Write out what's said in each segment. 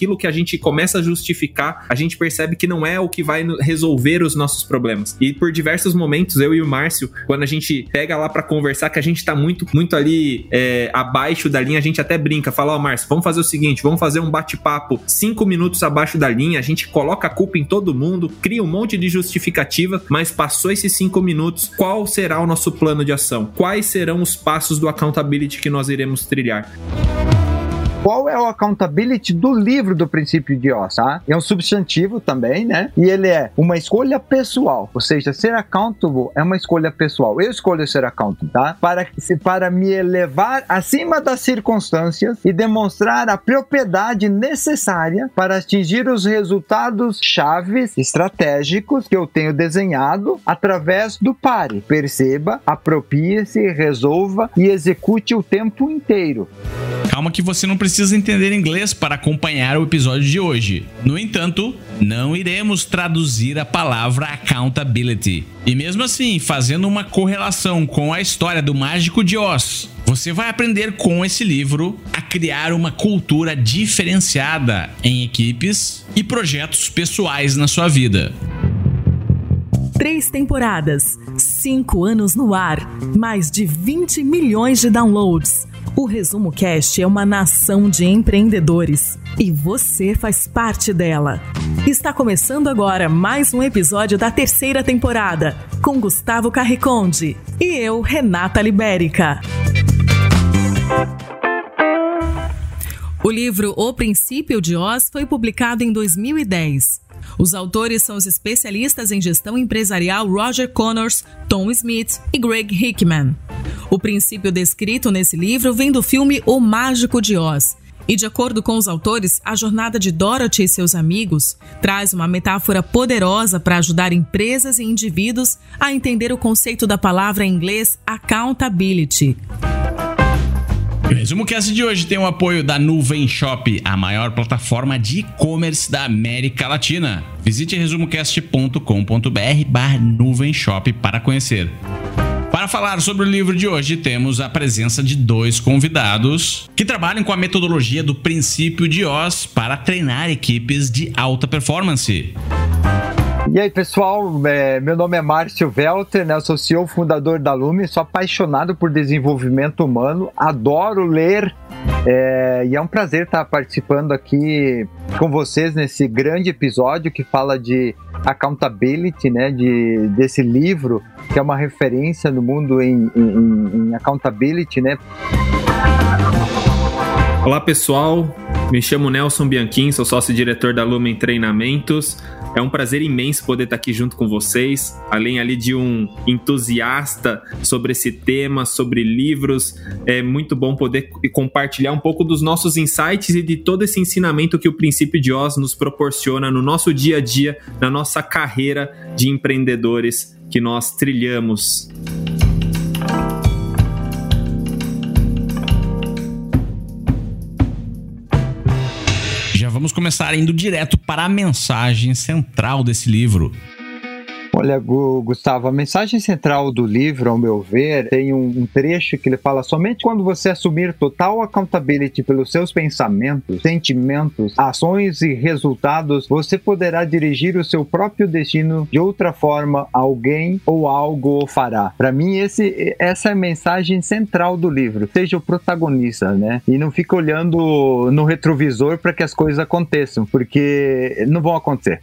aquilo que a gente começa a justificar, a gente percebe que não é o que vai resolver os nossos problemas. E por diversos momentos, eu e o Márcio, quando a gente pega lá para conversar, que a gente tá muito, muito ali é, abaixo da linha, a gente até brinca, fala, ó, oh, Márcio, vamos fazer o seguinte, vamos fazer um bate-papo cinco minutos abaixo da linha, a gente coloca a culpa em todo mundo, cria um monte de justificativa, mas passou esses cinco minutos, qual será o nosso plano de ação? Quais serão os passos do accountability que nós iremos trilhar? Qual é o accountability do livro do princípio de Oz, tá? É um substantivo também, né? E ele é uma escolha pessoal, ou seja, ser accountable é uma escolha pessoal. Eu escolho ser accountable, tá? Para, para me elevar acima das circunstâncias e demonstrar a propriedade necessária para atingir os resultados chaves estratégicos que eu tenho desenhado através do pare. Perceba, aproprie-se, resolva e execute o tempo inteiro. Calma que você não precisa entender inglês para acompanhar o episódio de hoje. No entanto, não iremos traduzir a palavra accountability. E mesmo assim, fazendo uma correlação com a história do Mágico de Oz, você vai aprender com esse livro a criar uma cultura diferenciada em equipes e projetos pessoais na sua vida. Três temporadas, cinco anos no ar, mais de 20 milhões de downloads o Resumo Cast é uma nação de empreendedores e você faz parte dela. Está começando agora mais um episódio da terceira temporada com Gustavo Carriconde e eu, Renata Libérica. O livro O Princípio de Oz foi publicado em 2010. Os autores são os especialistas em gestão empresarial Roger Connors, Tom Smith e Greg Hickman. O princípio descrito nesse livro vem do filme O Mágico de Oz. E de acordo com os autores, a jornada de Dorothy e seus amigos traz uma metáfora poderosa para ajudar empresas e indivíduos a entender o conceito da palavra em inglês accountability. Resumo Cast de hoje tem o apoio da Nuvem Shop, a maior plataforma de e-commerce da América Latina. Visite resumocast.com.br barra Nuvem Shop para conhecer. Para falar sobre o livro de hoje, temos a presença de dois convidados que trabalham com a metodologia do princípio de Oz para treinar equipes de alta performance. E aí, pessoal, é, meu nome é Márcio Welter, né? Eu sou CEO fundador da Lume, sou apaixonado por desenvolvimento humano, adoro ler é, e é um prazer estar participando aqui com vocês nesse grande episódio que fala de accountability, né? De, desse livro que é uma referência no mundo em, em, em accountability, né? Olá, pessoal. Me chamo Nelson Bianchim, sou sócio-diretor da Lumen Treinamentos. É um prazer imenso poder estar aqui junto com vocês, além ali de um entusiasta sobre esse tema, sobre livros. É muito bom poder compartilhar um pouco dos nossos insights e de todo esse ensinamento que o princípio de Oz nos proporciona no nosso dia a dia, na nossa carreira de empreendedores que nós trilhamos. Vamos começar indo direto para a mensagem central desse livro. Olha, Gustavo, a mensagem central do livro, ao meu ver, tem um, trecho que ele fala somente quando você assumir total accountability pelos seus pensamentos, sentimentos, ações e resultados, você poderá dirigir o seu próprio destino de outra forma, alguém ou algo o fará. Para mim, esse, essa é a mensagem central do livro. Seja o protagonista, né? E não fique olhando no retrovisor para que as coisas aconteçam, porque não vão acontecer.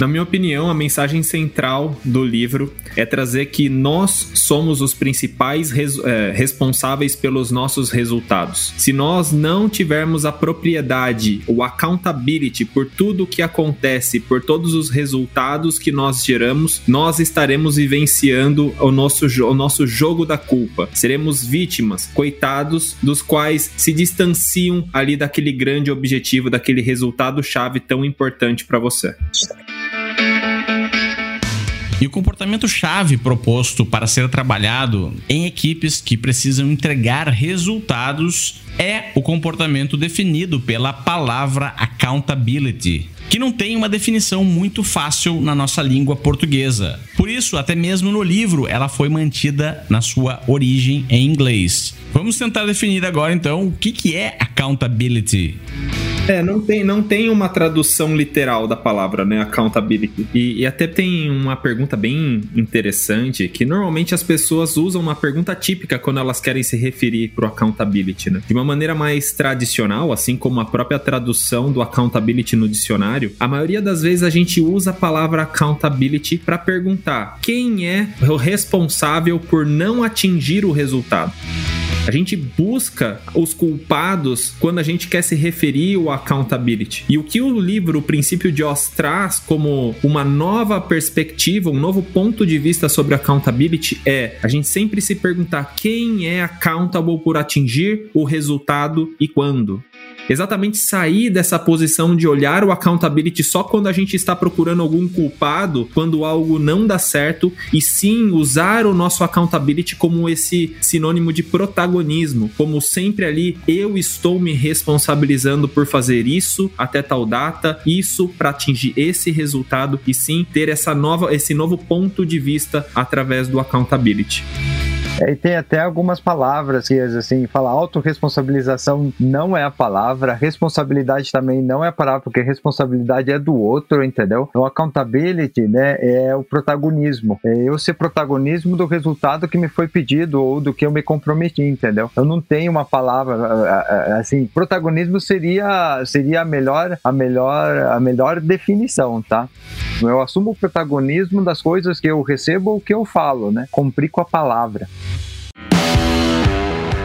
Na minha opinião, a mensagem central do livro é trazer que nós somos os principais res, é, responsáveis pelos nossos resultados. Se nós não tivermos a propriedade, o accountability por tudo o que acontece, por todos os resultados que nós geramos, nós estaremos vivenciando o nosso, o nosso jogo da culpa. Seremos vítimas, coitados, dos quais se distanciam ali daquele grande objetivo, daquele resultado chave tão importante para você. E o comportamento chave proposto para ser trabalhado em equipes que precisam entregar resultados é o comportamento definido pela palavra accountability, que não tem uma definição muito fácil na nossa língua portuguesa. Por isso, até mesmo no livro, ela foi mantida na sua origem em inglês. Vamos tentar definir agora então o que, que é accountability. É, não tem, não tem uma tradução literal da palavra, né? Accountability. E, e até tem uma pergunta bem interessante que normalmente as pessoas usam uma pergunta típica quando elas querem se referir pro accountability, né? De uma maneira mais tradicional, assim como a própria tradução do accountability no dicionário, a maioria das vezes a gente usa a palavra accountability para perguntar quem é o responsável por não atingir o resultado. A gente busca os culpados quando a gente quer se referir ao accountability. E o que o livro O Princípio de Oz traz como uma nova perspectiva, um novo ponto de vista sobre accountability é a gente sempre se perguntar quem é accountable por atingir o resultado e quando exatamente sair dessa posição de olhar o accountability só quando a gente está procurando algum culpado, quando algo não dá certo, e sim usar o nosso accountability como esse sinônimo de protagonismo, como sempre ali eu estou me responsabilizando por fazer isso até tal data, isso para atingir esse resultado e sim ter essa nova esse novo ponto de vista através do accountability. É, e tem até algumas palavras que, assim, fala autorresponsabilização não é a palavra, responsabilidade também não é a palavra, porque responsabilidade é do outro, entendeu? O accountability, né, é o protagonismo. É eu ser protagonismo do resultado que me foi pedido ou do que eu me comprometi, entendeu? Eu não tenho uma palavra, assim, protagonismo seria, seria a melhor, a melhor, a melhor definição, tá? Eu assumo o protagonismo das coisas que eu recebo ou que eu falo, né? Cumprir com a palavra.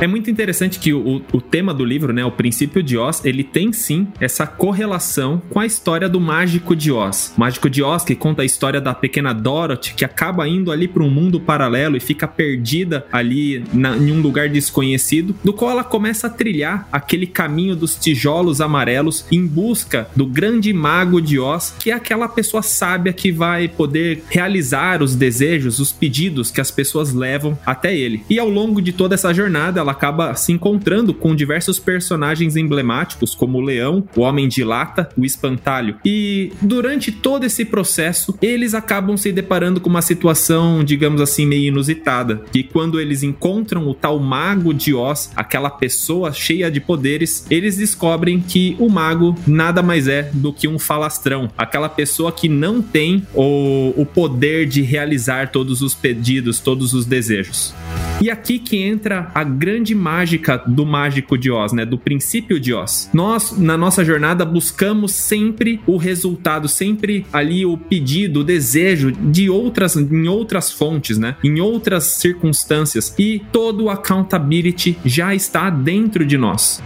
É muito interessante que o, o tema do livro, né, o princípio de Oz, ele tem sim essa correlação com a história do mágico de Oz. O mágico de Oz que conta a história da pequena Dorothy que acaba indo ali para um mundo paralelo e fica perdida ali na, em um lugar desconhecido, do qual ela começa a trilhar aquele caminho dos tijolos amarelos em busca do grande mago de Oz, que é aquela pessoa sábia que vai poder realizar os desejos, os pedidos que as pessoas levam até ele. E ao longo de toda essa jornada, ela acaba se encontrando com diversos personagens emblemáticos, como o Leão, o Homem de Lata, o Espantalho. E durante todo esse processo, eles acabam se deparando com uma situação, digamos assim, meio inusitada. Que quando eles encontram o tal Mago de Oz, aquela pessoa cheia de poderes, eles descobrem que o mago nada mais é do que um falastrão, aquela pessoa que não tem o, o poder de realizar todos os pedidos, todos os desejos. E aqui que entra a grande mágica do mágico de Oz, né? Do princípio de Oz. Nós, na nossa jornada, buscamos sempre o resultado, sempre ali o pedido, o desejo de outras, em outras fontes, né? Em outras circunstâncias. E todo o accountability já está dentro de nós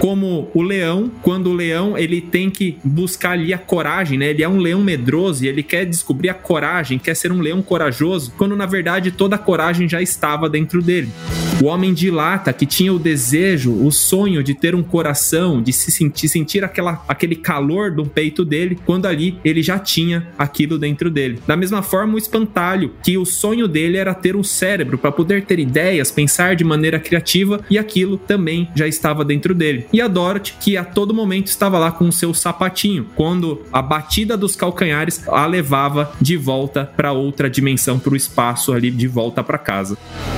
como o leão, quando o leão ele tem que buscar ali a coragem, né? Ele é um leão medroso e ele quer descobrir a coragem, quer ser um leão corajoso, quando na verdade toda a coragem já estava dentro dele. O homem de lata que tinha o desejo, o sonho de ter um coração, de se sentir, sentir aquela, aquele calor do peito dele, quando ali ele já tinha aquilo dentro dele. Da mesma forma, o espantalho, que o sonho dele era ter um cérebro para poder ter ideias, pensar de maneira criativa, e aquilo também já estava dentro dele. E a Dorothy, que a todo momento estava lá com o seu sapatinho, quando a batida dos calcanhares a levava de volta para outra dimensão, para o espaço ali, de volta para casa.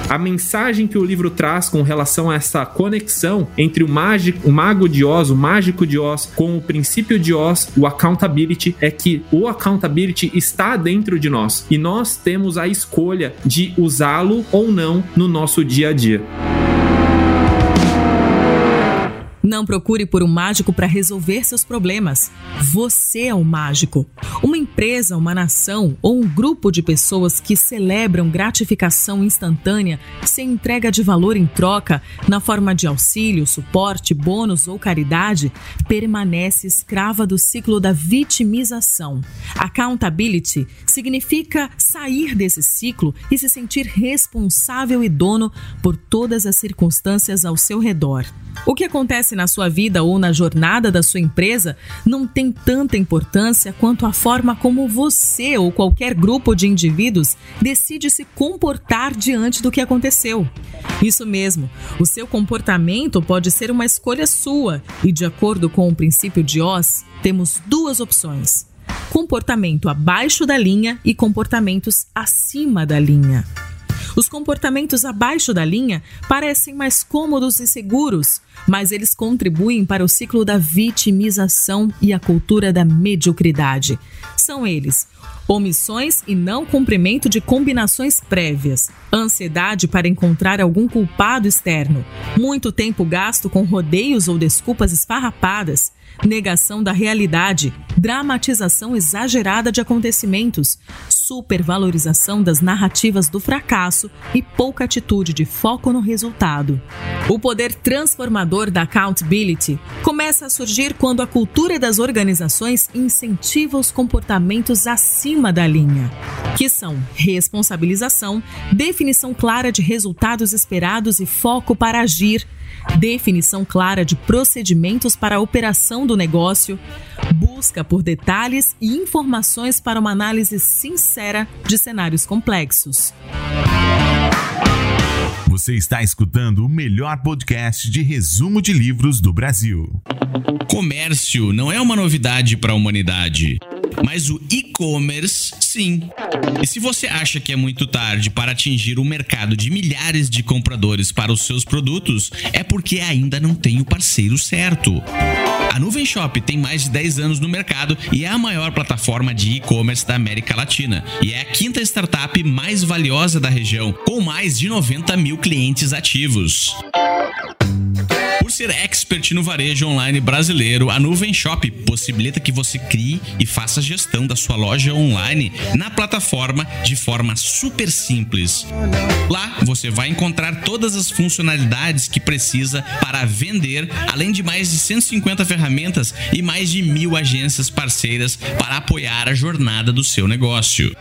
A mensagem que o livro traz com relação a essa conexão entre o, mágico, o mago de Oz, o mágico de Oz, com o princípio de Oz, o accountability, é que o accountability está dentro de nós e nós temos a escolha de usá-lo ou não no nosso dia a dia. Não procure por um mágico para resolver seus problemas. Você é o mágico. Uma empresa, uma nação ou um grupo de pessoas que celebram gratificação instantânea sem entrega de valor em troca, na forma de auxílio, suporte, bônus ou caridade, permanece escrava do ciclo da vitimização. Accountability significa sair desse ciclo e se sentir responsável e dono por todas as circunstâncias ao seu redor. O que acontece na sua vida ou na jornada da sua empresa não tem tanta importância quanto a forma como você ou qualquer grupo de indivíduos decide se comportar diante do que aconteceu. Isso mesmo, o seu comportamento pode ser uma escolha sua e, de acordo com o princípio de Oz, temos duas opções: comportamento abaixo da linha e comportamentos acima da linha. Os comportamentos abaixo da linha parecem mais cômodos e seguros, mas eles contribuem para o ciclo da vitimização e a cultura da mediocridade. São eles omissões e não cumprimento de combinações prévias, ansiedade para encontrar algum culpado externo, muito tempo gasto com rodeios ou desculpas esfarrapadas, negação da realidade, dramatização exagerada de acontecimentos, supervalorização das narrativas do fracasso e pouca atitude de foco no resultado. O poder transformador da accountability começa a surgir quando a cultura das organizações incentiva os comportamentos acima da linha, que são responsabilização, definição clara de resultados esperados e foco para agir definição clara de procedimentos para a operação do negócio, busca por detalhes e informações para uma análise sincera de cenários complexos. Você está escutando o melhor podcast de resumo de livros do Brasil. Comércio não é uma novidade para a humanidade. Mas o e-commerce, sim. E se você acha que é muito tarde para atingir um mercado de milhares de compradores para os seus produtos, é porque ainda não tem o parceiro certo. A Nuvem Shop tem mais de 10 anos no mercado e é a maior plataforma de e-commerce da América Latina. E é a quinta startup mais valiosa da região, com mais de 90 mil clientes ativos. Ser expert no varejo online brasileiro, a Nuvem Shop possibilita que você crie e faça gestão da sua loja online na plataforma de forma super simples. Lá você vai encontrar todas as funcionalidades que precisa para vender, além de mais de 150 ferramentas e mais de mil agências parceiras para apoiar a jornada do seu negócio.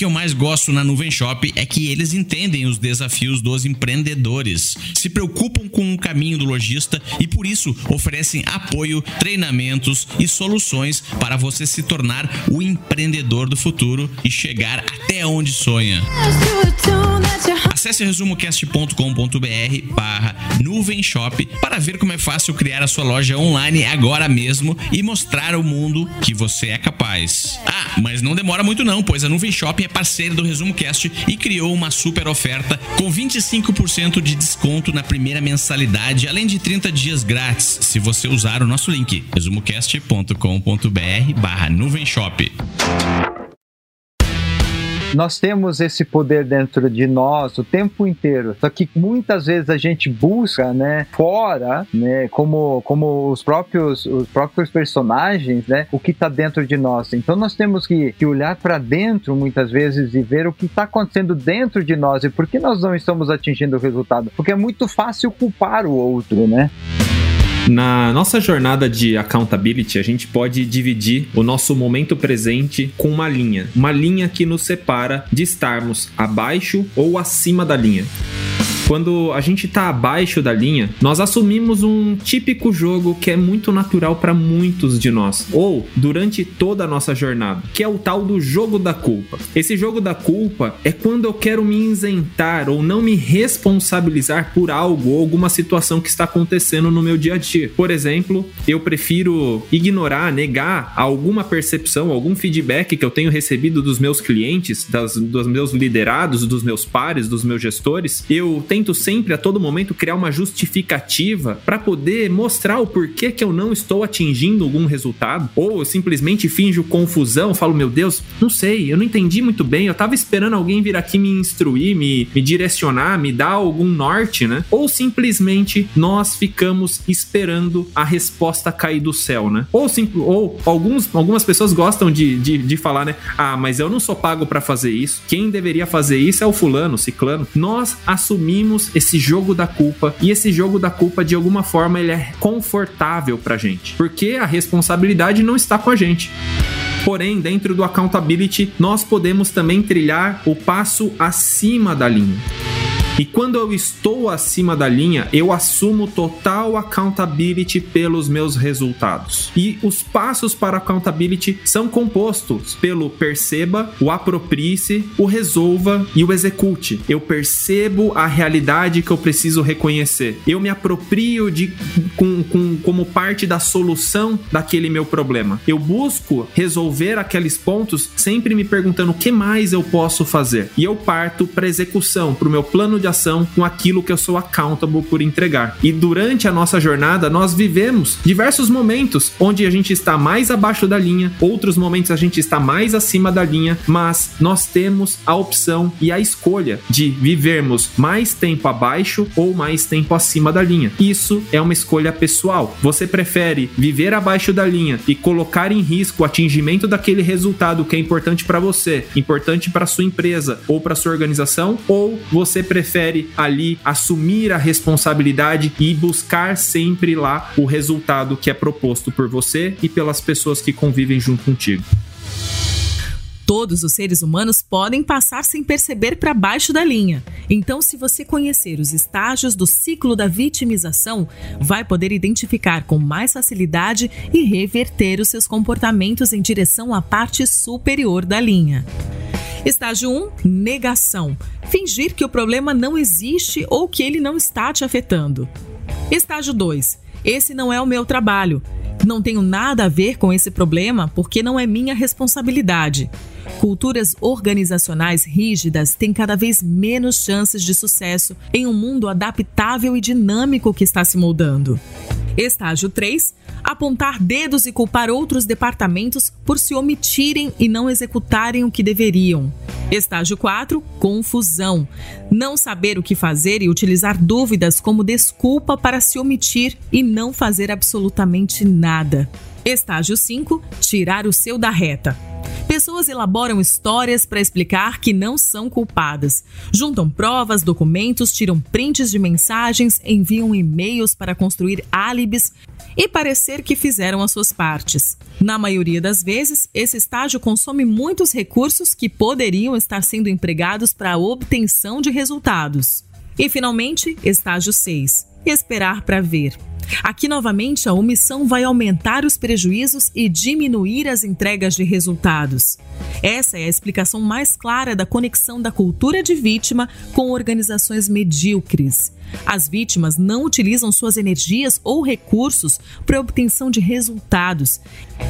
Que eu mais gosto na Nuvem Shop é que eles entendem os desafios dos empreendedores, se preocupam com o caminho do lojista e por isso oferecem apoio, treinamentos e soluções para você se tornar o empreendedor do futuro e chegar até onde sonha. Acesse resumocast.com.br barra nuvem shop para ver como é fácil criar a sua loja online agora mesmo e mostrar ao mundo que você é capaz. Ah, mas não demora muito não, pois a Nuvem Shop é parceira do Resumo Cast e criou uma super oferta com 25% de desconto na primeira mensalidade, além de 30 dias grátis, se você usar o nosso link resumocast.com.br barra nuvem shop nós temos esse poder dentro de nós o tempo inteiro. Só que muitas vezes a gente busca, né, fora, né, como, como os próprios os próprios personagens, né, o que está dentro de nós. Então nós temos que, que olhar para dentro muitas vezes e ver o que está acontecendo dentro de nós e por que nós não estamos atingindo o resultado. Porque é muito fácil culpar o outro, né? Na nossa jornada de accountability, a gente pode dividir o nosso momento presente com uma linha, uma linha que nos separa de estarmos abaixo ou acima da linha quando a gente tá abaixo da linha, nós assumimos um típico jogo que é muito natural para muitos de nós, ou durante toda a nossa jornada, que é o tal do jogo da culpa. Esse jogo da culpa é quando eu quero me isentar ou não me responsabilizar por algo ou alguma situação que está acontecendo no meu dia a dia. Por exemplo, eu prefiro ignorar, negar alguma percepção, algum feedback que eu tenho recebido dos meus clientes, das, dos meus liderados, dos meus pares, dos meus gestores. Eu tenho tento sempre a todo momento criar uma justificativa para poder mostrar o porquê que eu não estou atingindo algum resultado, ou eu simplesmente finjo confusão, falo, meu Deus, não sei, eu não entendi muito bem, eu tava esperando alguém vir aqui me instruir, me, me direcionar, me dar algum norte, né? Ou simplesmente nós ficamos esperando a resposta cair do céu, né? Ou, sim, ou alguns, algumas pessoas gostam de, de, de falar, né? Ah, mas eu não sou pago para fazer isso. Quem deveria fazer isso é o fulano, o ciclano. Nós assumimos esse jogo da culpa e esse jogo da culpa de alguma forma ele é confortável pra gente, porque a responsabilidade não está com a gente. Porém, dentro do accountability, nós podemos também trilhar o passo acima da linha. E quando eu estou acima da linha, eu assumo total accountability pelos meus resultados. E os passos para accountability são compostos pelo perceba, o aproprie-se, o resolva e o execute. Eu percebo a realidade que eu preciso reconhecer. Eu me aproprio de com, com, como parte da solução daquele meu problema. Eu busco resolver aqueles pontos sempre me perguntando o que mais eu posso fazer. E eu parto para execução, para o meu plano de ação com aquilo que eu sou accountable por entregar. E durante a nossa jornada, nós vivemos diversos momentos onde a gente está mais abaixo da linha, outros momentos a gente está mais acima da linha, mas nós temos a opção e a escolha de vivermos mais tempo abaixo ou mais tempo acima da linha. Isso é uma escolha pessoal. Você prefere viver abaixo da linha e colocar em risco o atingimento daquele resultado que é importante para você, importante para sua empresa ou para sua organização, ou você prefere ali assumir a responsabilidade e buscar sempre lá o resultado que é proposto por você e pelas pessoas que convivem junto contigo. Todos os seres humanos podem passar sem perceber para baixo da linha. Então, se você conhecer os estágios do ciclo da vitimização, vai poder identificar com mais facilidade e reverter os seus comportamentos em direção à parte superior da linha. Estágio 1: negação. Fingir que o problema não existe ou que ele não está te afetando. Estágio 2: esse não é o meu trabalho. Não tenho nada a ver com esse problema porque não é minha responsabilidade. Culturas organizacionais rígidas têm cada vez menos chances de sucesso em um mundo adaptável e dinâmico que está se moldando. Estágio 3: apontar dedos e culpar outros departamentos por se omitirem e não executarem o que deveriam. Estágio 4: confusão. Não saber o que fazer e utilizar dúvidas como desculpa para se omitir e não fazer absolutamente nada. Estágio 5: tirar o seu da reta. Pessoas elaboram histórias para explicar que não são culpadas. Juntam provas, documentos, tiram prints de mensagens, enviam e-mails para construir álibis e parecer que fizeram as suas partes. Na maioria das vezes, esse estágio consome muitos recursos que poderiam estar sendo empregados para a obtenção de resultados. E finalmente, estágio 6: esperar para ver. Aqui novamente a omissão vai aumentar os prejuízos e diminuir as entregas de resultados. Essa é a explicação mais clara da conexão da cultura de vítima com organizações medíocres. As vítimas não utilizam suas energias ou recursos para obtenção de resultados,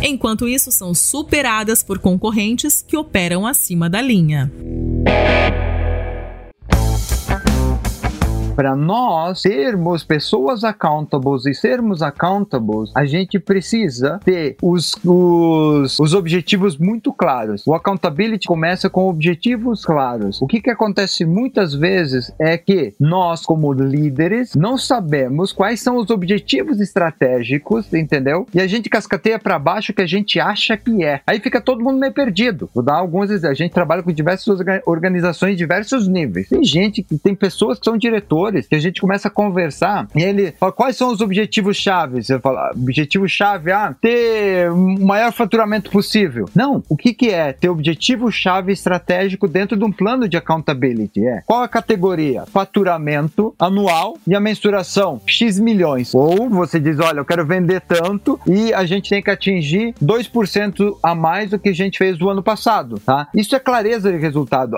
enquanto isso são superadas por concorrentes que operam acima da linha. Para nós sermos pessoas accountables e sermos accountables, a gente precisa ter os, os, os objetivos muito claros. O accountability começa com objetivos claros. O que, que acontece muitas vezes é que nós, como líderes, não sabemos quais são os objetivos estratégicos, entendeu? E a gente cascateia para baixo o que a gente acha que é. Aí fica todo mundo meio perdido. Vou dar alguns exemplos. A gente trabalha com diversas organizações, diversos níveis. Tem gente que tem pessoas que são diretores que a gente começa a conversar e ele fala quais são os objetivos chaves. Você fala, objetivo chave, ah, ter o maior faturamento possível. Não, o que que é ter objetivo chave estratégico dentro de um plano de accountability? É qual a categoria? Faturamento anual e a mensuração X milhões. Ou você diz, olha, eu quero vender tanto e a gente tem que atingir 2% a mais do que a gente fez do ano passado, tá? Isso é clareza de resultado.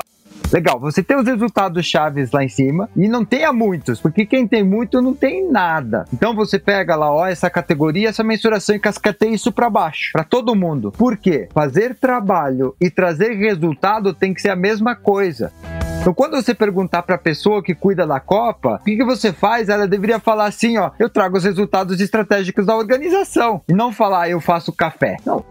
Legal, você tem os resultados chaves lá em cima e não tenha muitos, porque quem tem muito não tem nada. Então você pega lá, ó, essa categoria, essa mensuração e cascateia isso para baixo, para todo mundo. Por quê? Fazer trabalho e trazer resultado tem que ser a mesma coisa. Então, quando você perguntar para a pessoa que cuida da Copa, o que, que você faz, ela deveria falar assim: ó, eu trago os resultados estratégicos da organização. E não falar, eu faço café. Não.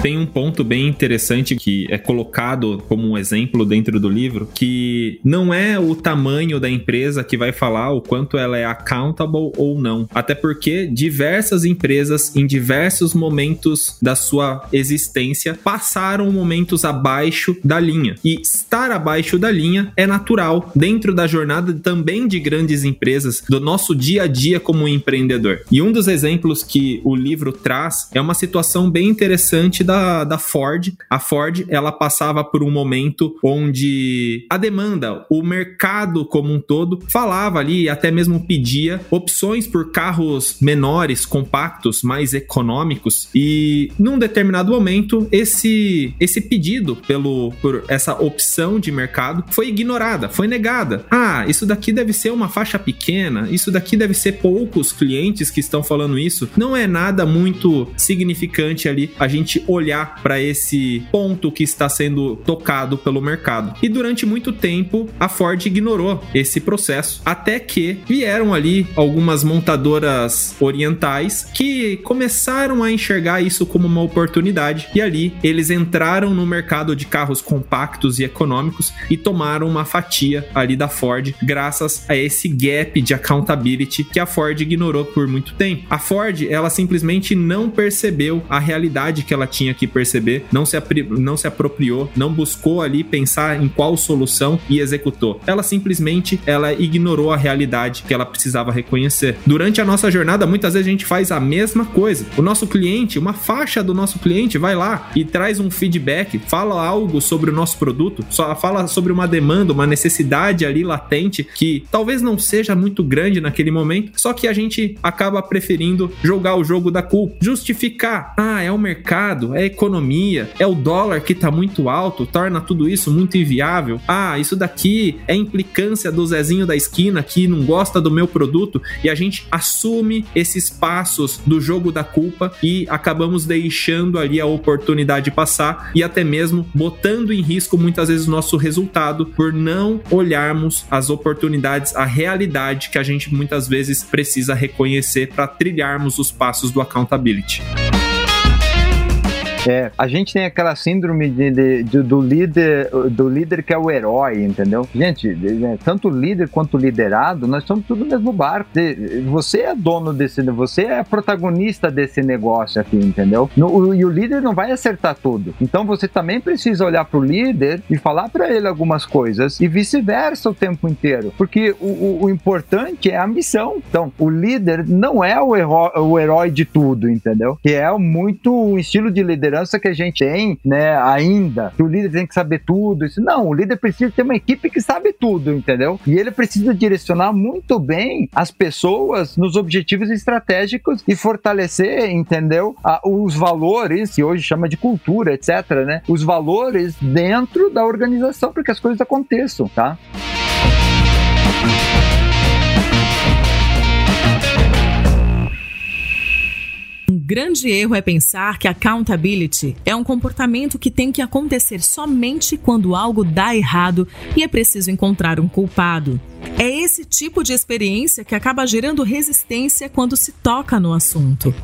Tem um ponto bem interessante que é colocado como um exemplo dentro do livro, que não é o tamanho da empresa que vai falar o quanto ela é accountable ou não. Até porque diversas empresas, em diversos momentos da sua existência, passaram momentos abaixo da linha. E estar abaixo da linha é natural dentro da jornada também de grandes empresas, do nosso dia a dia como empreendedor. E um dos exemplos que o livro traz é uma situação bem interessante da, da Ford. A Ford, ela passava por um momento onde a demanda, o mercado como um todo, falava ali, até mesmo pedia opções por carros menores, compactos, mais econômicos. E num determinado momento, esse, esse pedido pelo, por essa opção de mercado foi ignorada, foi negada. Ah, isso daqui deve ser uma faixa pequena, isso daqui deve ser poucos clientes que estão falando isso. Não é nada muito significante ali a gente olhar para esse ponto que está sendo tocado pelo mercado. E durante muito tempo a Ford ignorou esse processo, até que vieram ali algumas montadoras orientais que começaram a enxergar isso como uma oportunidade e ali eles entraram no mercado de carros compactos e econômicos e tomaram uma fatia ali da Ford graças a esse gap de accountability que a Ford ignorou por muito tempo. A Ford, ela simplesmente não percebeu a realidade que ela tinha que perceber, não se, não se apropriou, não buscou ali pensar em qual solução e executou. Ela simplesmente ela ignorou a realidade que ela precisava reconhecer. Durante a nossa jornada, muitas vezes a gente faz a mesma coisa. O nosso cliente, uma faixa do nosso cliente vai lá e traz um feedback, fala algo sobre o nosso produto, só fala sobre uma demanda, uma necessidade ali latente que talvez não seja muito grande naquele momento, só que a gente acaba preferindo jogar o jogo da culpa, justificar, ah, é o mercado, é economia, é o dólar que tá muito alto, torna tudo isso muito inviável. Ah, isso daqui é implicância do Zezinho da esquina que não gosta do meu produto e a gente assume esses passos do jogo da culpa e acabamos deixando ali a oportunidade passar e até mesmo botando em risco muitas vezes o nosso resultado por não olharmos as oportunidades, a realidade que a gente muitas vezes precisa reconhecer para trilharmos os passos do accountability. É, a gente tem aquela síndrome de, de, de, do líder do líder que é o herói, entendeu? Gente, tanto líder quanto liderado, nós somos tudo no mesmo barco. Você é dono desse, você é protagonista desse negócio aqui, entendeu? No, e o líder não vai acertar tudo. Então você também precisa olhar para o líder e falar para ele algumas coisas e vice-versa o tempo inteiro, porque o, o, o, importante é a missão. Então, o líder não é o, herói, o herói de tudo, entendeu? Que é muito um estilo de liderança liderança que a gente tem, né, ainda, que o líder tem que saber tudo. Isso. Não, o líder precisa ter uma equipe que sabe tudo, entendeu? E ele precisa direcionar muito bem as pessoas nos objetivos estratégicos e fortalecer, entendeu? os valores, que hoje chama de cultura, etc, né? Os valores dentro da organização para que as coisas aconteçam, tá? Grande erro é pensar que accountability é um comportamento que tem que acontecer somente quando algo dá errado e é preciso encontrar um culpado. É esse tipo de experiência que acaba gerando resistência quando se toca no assunto.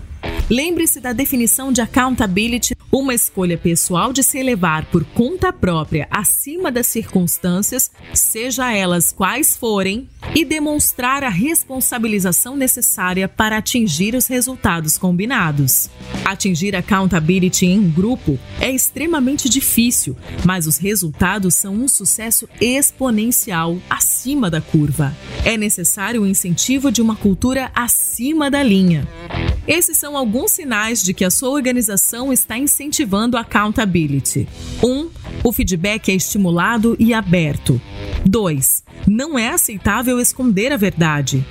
Lembre-se da definição de accountability, uma escolha pessoal de se elevar por conta própria acima das circunstâncias, seja elas quais forem, e demonstrar a responsabilização necessária para atingir os resultados combinados. Atingir accountability em um grupo é extremamente difícil, mas os resultados são um sucesso exponencial acima da curva. É necessário o incentivo de uma cultura acima da linha. Esses são alguns sinais de que a sua organização está incentivando a accountability. 1. Um, o feedback é estimulado e aberto. 2. Não é aceitável esconder a verdade.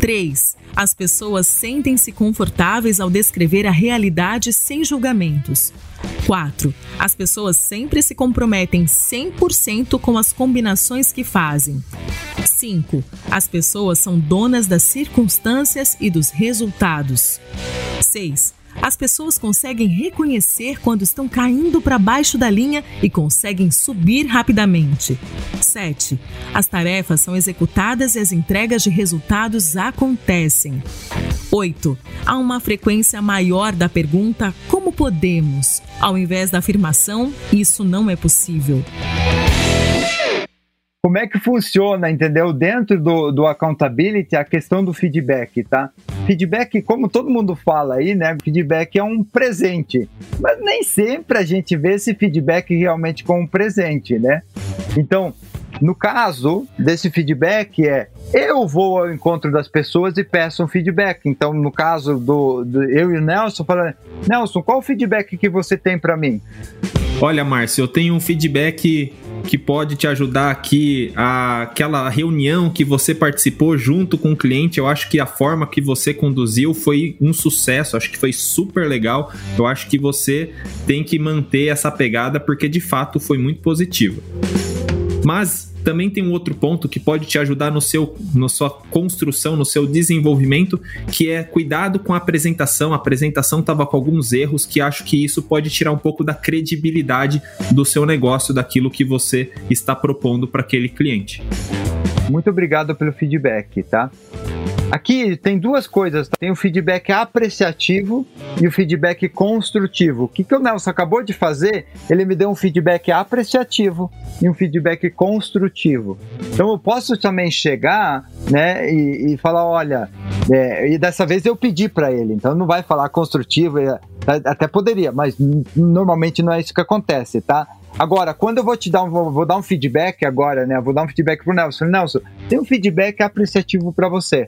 3. As pessoas sentem-se confortáveis ao descrever a realidade sem julgamentos. 4. As pessoas sempre se comprometem 100% com as combinações que fazem. 5. As pessoas são donas das circunstâncias e dos resultados. 6. As pessoas conseguem reconhecer quando estão caindo para baixo da linha e conseguem subir rapidamente. 7. As tarefas são executadas e as entregas de resultados acontecem. 8. Há uma frequência maior da pergunta como podemos, ao invés da afirmação isso não é possível como é que funciona, entendeu? Dentro do, do accountability, a questão do feedback, tá? Feedback, como todo mundo fala aí, né? Feedback é um presente. Mas nem sempre a gente vê esse feedback realmente como um presente, né? Então, No caso desse feedback é eu vou ao encontro das pessoas e peço um feedback. Então, no caso do, do eu e o Nelson, falando, Nelson, qual o feedback que você tem para mim? Olha, Márcio, eu tenho um feedback que pode te ajudar aqui aquela reunião que você participou junto com o cliente. Eu acho que a forma que você conduziu foi um sucesso, acho que foi super legal. Eu acho que você tem que manter essa pegada porque de fato foi muito positivo. Mas também tem um outro ponto que pode te ajudar no seu, na sua construção, no seu desenvolvimento, que é cuidado com a apresentação. A apresentação estava com alguns erros que acho que isso pode tirar um pouco da credibilidade do seu negócio, daquilo que você está propondo para aquele cliente. Muito obrigado pelo feedback, tá? Aqui tem duas coisas, tá? tem o feedback apreciativo e o feedback construtivo. O que, que o Nelson acabou de fazer? Ele me deu um feedback apreciativo e um feedback construtivo. Então eu posso também chegar né, e, e falar, olha, é, e dessa vez eu pedi para ele, então não vai falar construtivo, é, até poderia, mas normalmente não é isso que acontece, tá? Agora, quando eu vou te dar um, vou, dar um feedback agora, né? Vou dar um feedback pro Nelson. Nelson, tem um feedback apreciativo para você,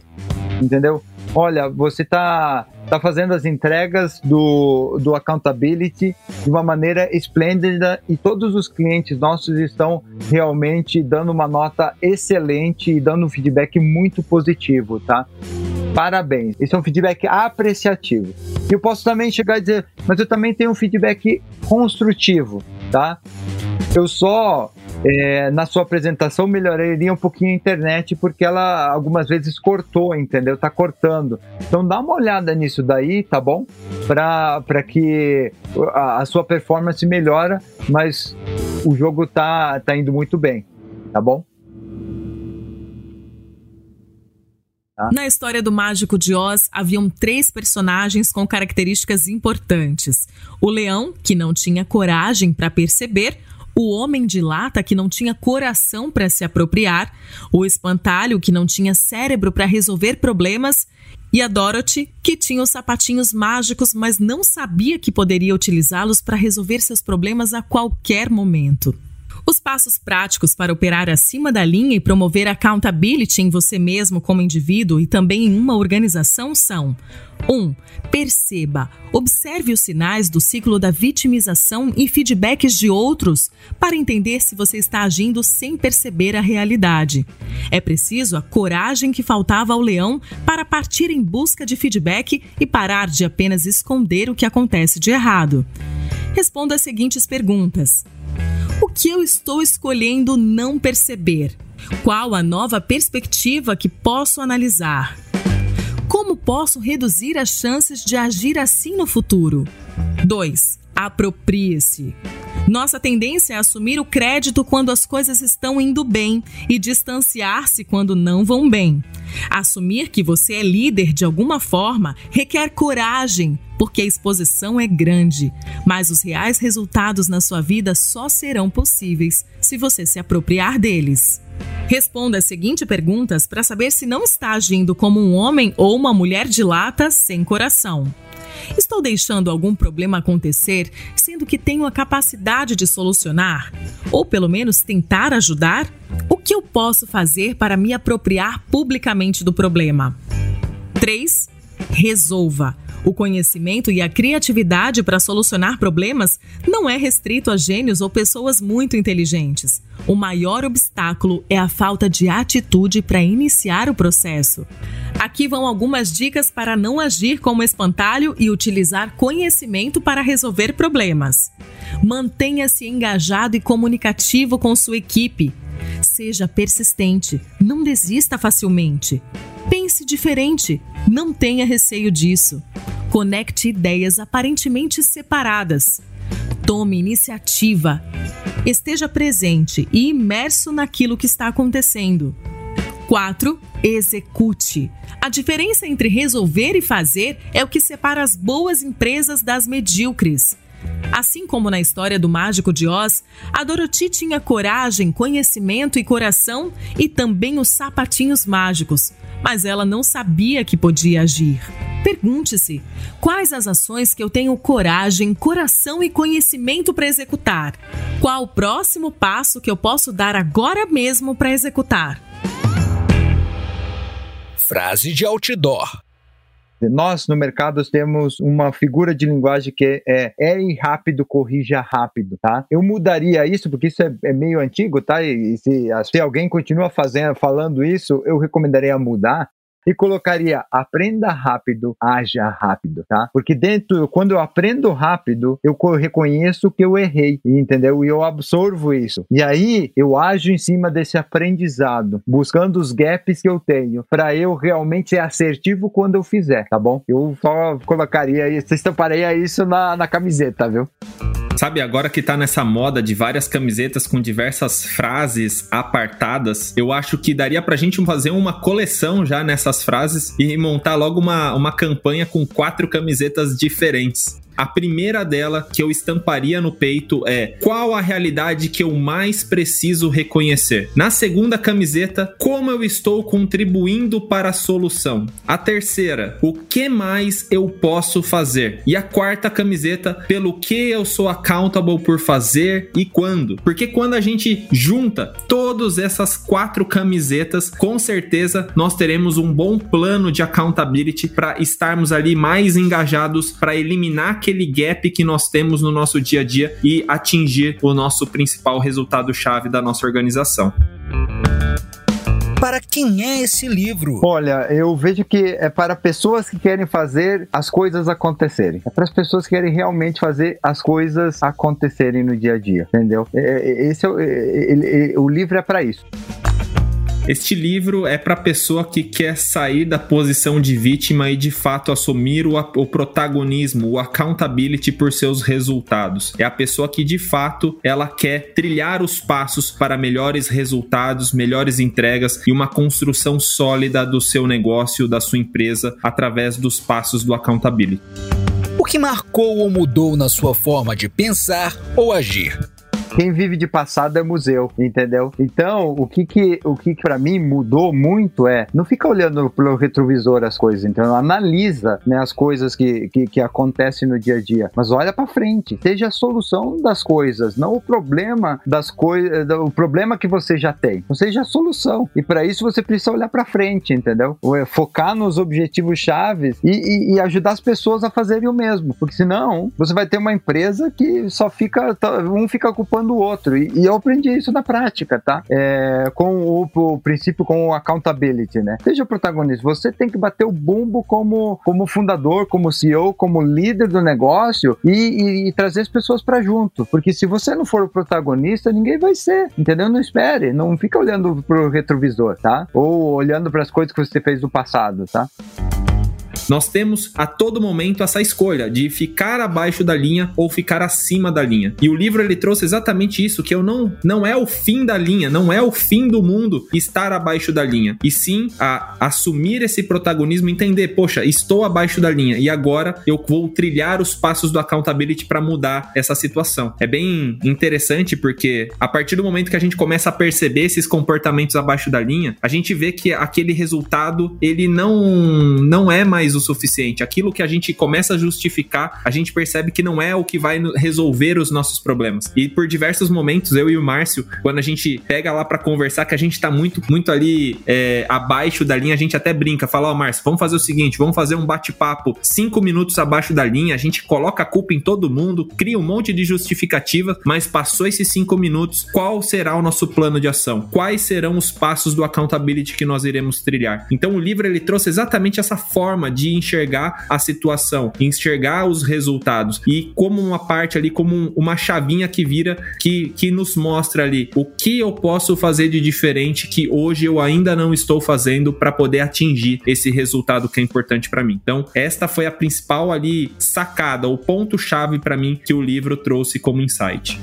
entendeu? Olha, você tá tá fazendo as entregas do, do accountability de uma maneira esplêndida e todos os clientes nossos estão realmente dando uma nota excelente e dando um feedback muito positivo, tá? Parabéns. Esse é um feedback apreciativo. Eu posso também chegar e dizer, mas eu também tenho um feedback construtivo tá? Eu só é, na sua apresentação melhoraria um pouquinho a internet porque ela algumas vezes cortou, entendeu? Tá cortando. Então dá uma olhada nisso daí, tá bom? Para que a, a, sua performance melhora, mas o jogo tá, tá indo muito bem, tá bom? Tá? Na história do Mágico de Oz, haviam três personagens com características importantes: o leão, que não tinha coragem para perceber, o homem de lata que não tinha coração para se apropriar, o espantalho que não tinha cérebro para resolver problemas e a Dorothy que tinha os sapatinhos mágicos, mas não sabia que poderia utilizá-los para resolver seus problemas a qualquer momento. Os passos práticos para operar acima da linha e promover accountability em você mesmo como indivíduo e também em uma organização são: 1. Um, perceba, observe os sinais do ciclo da vitimização e feedbacks de outros para entender se você está agindo sem perceber a realidade. É preciso a coragem que faltava ao leão para partir em busca de feedback e parar de apenas esconder o que acontece de errado. Responda as seguintes perguntas: o que eu estou escolhendo não perceber? Qual a nova perspectiva que posso analisar? Como posso reduzir as chances de agir assim no futuro? 2. Aproprie-se. Nossa tendência é assumir o crédito quando as coisas estão indo bem e distanciar-se quando não vão bem. Assumir que você é líder de alguma forma requer coragem, porque a exposição é grande, mas os reais resultados na sua vida só serão possíveis se você se apropriar deles. Responda as seguintes perguntas para saber se não está agindo como um homem ou uma mulher de lata sem coração. Estou deixando algum problema acontecer, sendo que tenho a capacidade de solucionar? Ou pelo menos tentar ajudar? O que eu posso fazer para me apropriar publicamente do problema? 3. Resolva. O conhecimento e a criatividade para solucionar problemas não é restrito a gênios ou pessoas muito inteligentes. O maior obstáculo é a falta de atitude para iniciar o processo. Aqui vão algumas dicas para não agir como espantalho e utilizar conhecimento para resolver problemas. Mantenha-se engajado e comunicativo com sua equipe. Seja persistente, não desista facilmente. Pense diferente, não tenha receio disso. Conecte ideias aparentemente separadas. Tome iniciativa. Esteja presente e imerso naquilo que está acontecendo. 4. Execute. A diferença entre resolver e fazer é o que separa as boas empresas das medíocres. Assim como na história do Mágico de Oz, a Dorothy tinha coragem, conhecimento e coração e também os sapatinhos mágicos, mas ela não sabia que podia agir. Pergunte-se: quais as ações que eu tenho coragem, coração e conhecimento para executar? Qual o próximo passo que eu posso dar agora mesmo para executar? Frase de outdoor. Nós, no mercado, temos uma figura de linguagem que é erre rápido, corrija rápido, tá? Eu mudaria isso, porque isso é, é meio antigo, tá? E, se, se alguém continua fazendo, falando isso, eu recomendaria mudar, e colocaria aprenda rápido, haja rápido, tá? Porque dentro, quando eu aprendo rápido, eu reconheço que eu errei, entendeu? E eu absorvo isso. E aí eu ajo em cima desse aprendizado, buscando os gaps que eu tenho, para eu realmente ser assertivo quando eu fizer, tá bom? Eu só colocaria isso, estamparia isso na, na camiseta, viu? Sabe, agora que tá nessa moda de várias camisetas com diversas frases apartadas, eu acho que daria pra gente fazer uma coleção já nessas frases e montar logo uma, uma campanha com quatro camisetas diferentes. A primeira dela que eu estamparia no peito é: qual a realidade que eu mais preciso reconhecer? Na segunda camiseta, como eu estou contribuindo para a solução? A terceira, o que mais eu posso fazer? E a quarta camiseta, pelo que eu sou accountable por fazer e quando? Porque quando a gente junta todas essas quatro camisetas, com certeza nós teremos um bom plano de accountability para estarmos ali mais engajados para eliminar aquele gap que nós temos no nosso dia a dia e atingir o nosso principal resultado-chave da nossa organização. Para quem é esse livro? Olha, eu vejo que é para pessoas que querem fazer as coisas acontecerem. É para as pessoas que querem realmente fazer as coisas acontecerem no dia a dia, entendeu? É, é, esse é, é, é o livro é para isso. Este livro é para pessoa que quer sair da posição de vítima e de fato assumir o, o, protagonismo, o accountability por seus resultados. É a pessoa que de fato ela quer trilhar os passos para melhores resultados, melhores entregas e uma construção sólida do seu negócio, da sua empresa através dos passos do accountability. O que marcou ou mudou na sua forma de pensar ou agir? Quem vive de passado é museu, entendeu? Então, o que que, o que, que para mim mudou muito é não fica olhando pelo retrovisor as coisas, então analisa né, as coisas que, que, que acontecem no dia a dia, mas olha para frente, seja a solução das coisas, não o problema das coisas, o problema que você já tem, não seja a solução. E para isso você precisa olhar para frente, entendeu? É focar nos objetivos chaves e, e, e ajudar as pessoas a fazerem o mesmo, porque senão você vai ter uma empresa que só fica um fica ocupando do outro. E, e, eu aprendi isso na prática, tá? É, com o, o, princípio, com o accountability, né? Seja o protagonista, você tem que bater o bumbo como, como fundador, como CEO, como líder do negócio e, e, e trazer as pessoas para junto. Porque se você não for o protagonista, ninguém vai ser, entendeu? Não espere, não fica olhando pro retrovisor, tá? Ou olhando para as coisas que você fez no passado, tá? Nós temos a todo momento essa escolha de ficar abaixo da linha ou ficar acima da linha. E o livro ele trouxe exatamente isso, que eu não não é o fim da linha, não é o fim do mundo estar abaixo da linha, e sim a assumir esse protagonismo, entender, poxa, estou abaixo da linha e agora eu vou trilhar os passos do accountability para mudar essa situação. É bem interessante porque a partir do momento que a gente começa a perceber esses comportamentos abaixo da linha, a gente vê que aquele resultado ele não não é mais o suficiente. Aquilo que a gente começa a justificar, a gente percebe que não é o que vai resolver os nossos problemas. E por diversos momentos, eu e o Márcio, quando a gente pega lá para conversar, que a gente tá muito, muito ali é, abaixo da linha, a gente até brinca, fala, ó, oh, Márcio, vamos fazer o seguinte, vamos fazer um bate-papo cinco minutos abaixo da linha, a gente coloca a culpa em todo mundo, cria um monte de justificativa, mas passou esses cinco minutos, qual será o nosso plano de ação? Quais serão os passos do accountability que nós iremos trilhar? Então o livro ele trouxe exatamente essa forma de enxergar a situação, enxergar os resultados e como uma parte ali, como uma chavinha que vira que, que nos mostra ali o que eu posso fazer de diferente que hoje eu ainda não estou fazendo para poder atingir esse resultado que é importante para mim. Então, esta foi a principal ali sacada, o ponto chave para mim que o livro trouxe como insight.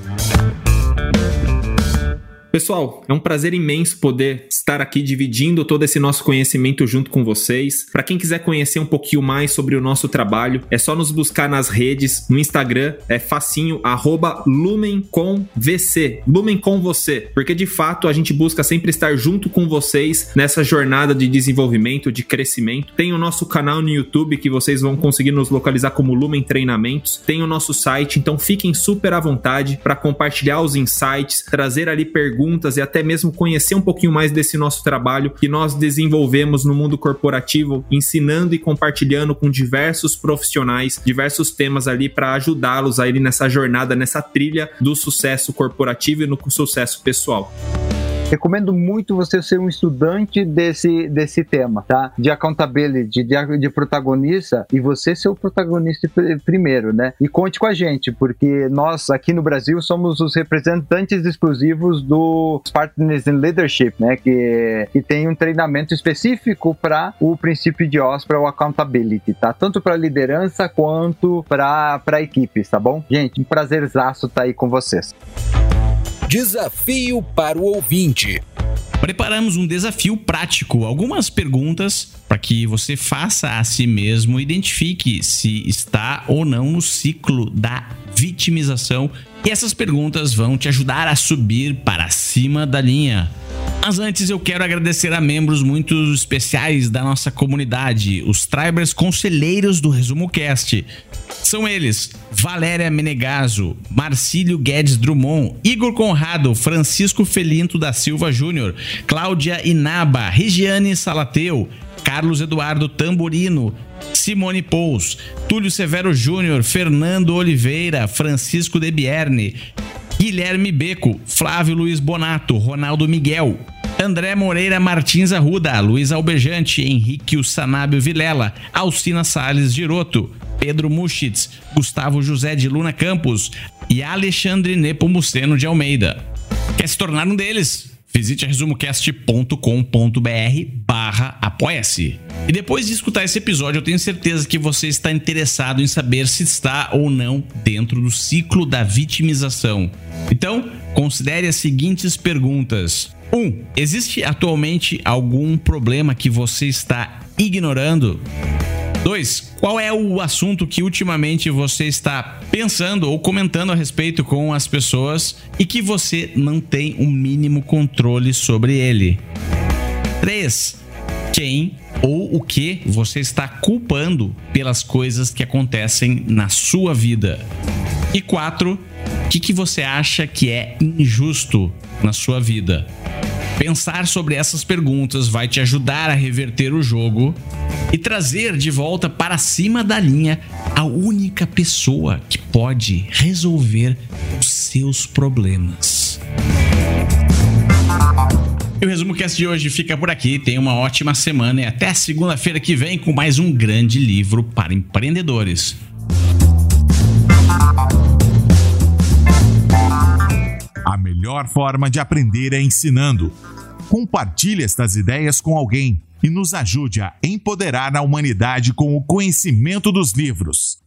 Pessoal, é um prazer imenso poder estar aqui dividindo todo esse nosso conhecimento junto com vocês. Para quem quiser conhecer um pouquinho mais sobre o nosso trabalho, é só nos buscar nas redes, no Instagram, é facinho, arroba lumencomvc, lumen com você, porque de fato a gente busca sempre estar junto com vocês nessa jornada de desenvolvimento, de crescimento. Tem o nosso canal no YouTube que vocês vão conseguir nos localizar como Lumen Treinamentos, tem o nosso site, então fiquem super à vontade para compartilhar os insights, trazer ali perguntas e até mesmo conhecer um pouquinho mais desse nosso trabalho que nós desenvolvemos no mundo corporativo, ensinando e compartilhando com diversos profissionais, diversos temas ali para ajudá-los aí nessa jornada, nessa trilha do sucesso corporativo e no sucesso pessoal. Recomendo muito você ser um estudante desse, desse tema, tá? De accountability, de, de protagonista, e você ser o protagonista primeiro, né? E conte com a gente, porque nós aqui no Brasil somos os representantes exclusivos do Partners in Leadership, né? Que, que tem um treinamento específico para o princípio de OS, para o accountability, tá? Tanto para liderança quanto para equipes, tá bom? Gente, um prazerzaço estar tá aí com vocês. Desafio para o ouvinte. Preparamos um desafio prático, algumas perguntas para que você faça a si mesmo, identifique se está ou não no ciclo da vitimização. E essas perguntas vão te ajudar a subir para cima da linha. Mas antes eu quero agradecer a membros muito especiais da nossa comunidade, os Tribers Conselheiros do Resumo Cast. São eles: Valéria Menegaso, Marcílio Guedes Drummond, Igor Conrado, Francisco Felinto da Silva Júnior, Cláudia Inaba, Regiane Salateu, Carlos Eduardo Tamburino, Simone Pous, Túlio Severo Júnior, Fernando Oliveira, Francisco De Bierne, Guilherme Beco, Flávio Luiz Bonato, Ronaldo Miguel, André Moreira Martins Arruda, Luiz Albejante, Henrique Usanábio Vilela, Alcina Sales Giroto, Pedro Muschitz, Gustavo José de Luna Campos e Alexandre Nepomuceno de Almeida. Quer se tornar um deles? Visite resumocast.com.br barra apoia-se. E depois de escutar esse episódio, eu tenho certeza que você está interessado em saber se está ou não dentro do ciclo da vitimização. Então, considere as seguintes perguntas. 1. Um, existe atualmente algum problema que você está ignorando? 2. Qual é o assunto que ultimamente você está pensando ou comentando a respeito com as pessoas e que você não tem o um mínimo controle sobre ele? 3. Quem ou o que você está culpando pelas coisas que acontecem na sua vida? E 4. O que, que você acha que é injusto na sua vida? Pensar sobre essas perguntas vai te ajudar a reverter o jogo e trazer de volta para cima da linha a única pessoa que pode resolver os seus problemas. E o Resumo Cast de hoje fica por aqui. Tenha uma ótima semana e até segunda-feira que vem com mais um grande livro para empreendedores. A melhor forma de aprender é ensinando. Compartilhe estas ideias com alguém e nos ajude a empoderar a humanidade com o conhecimento dos livros.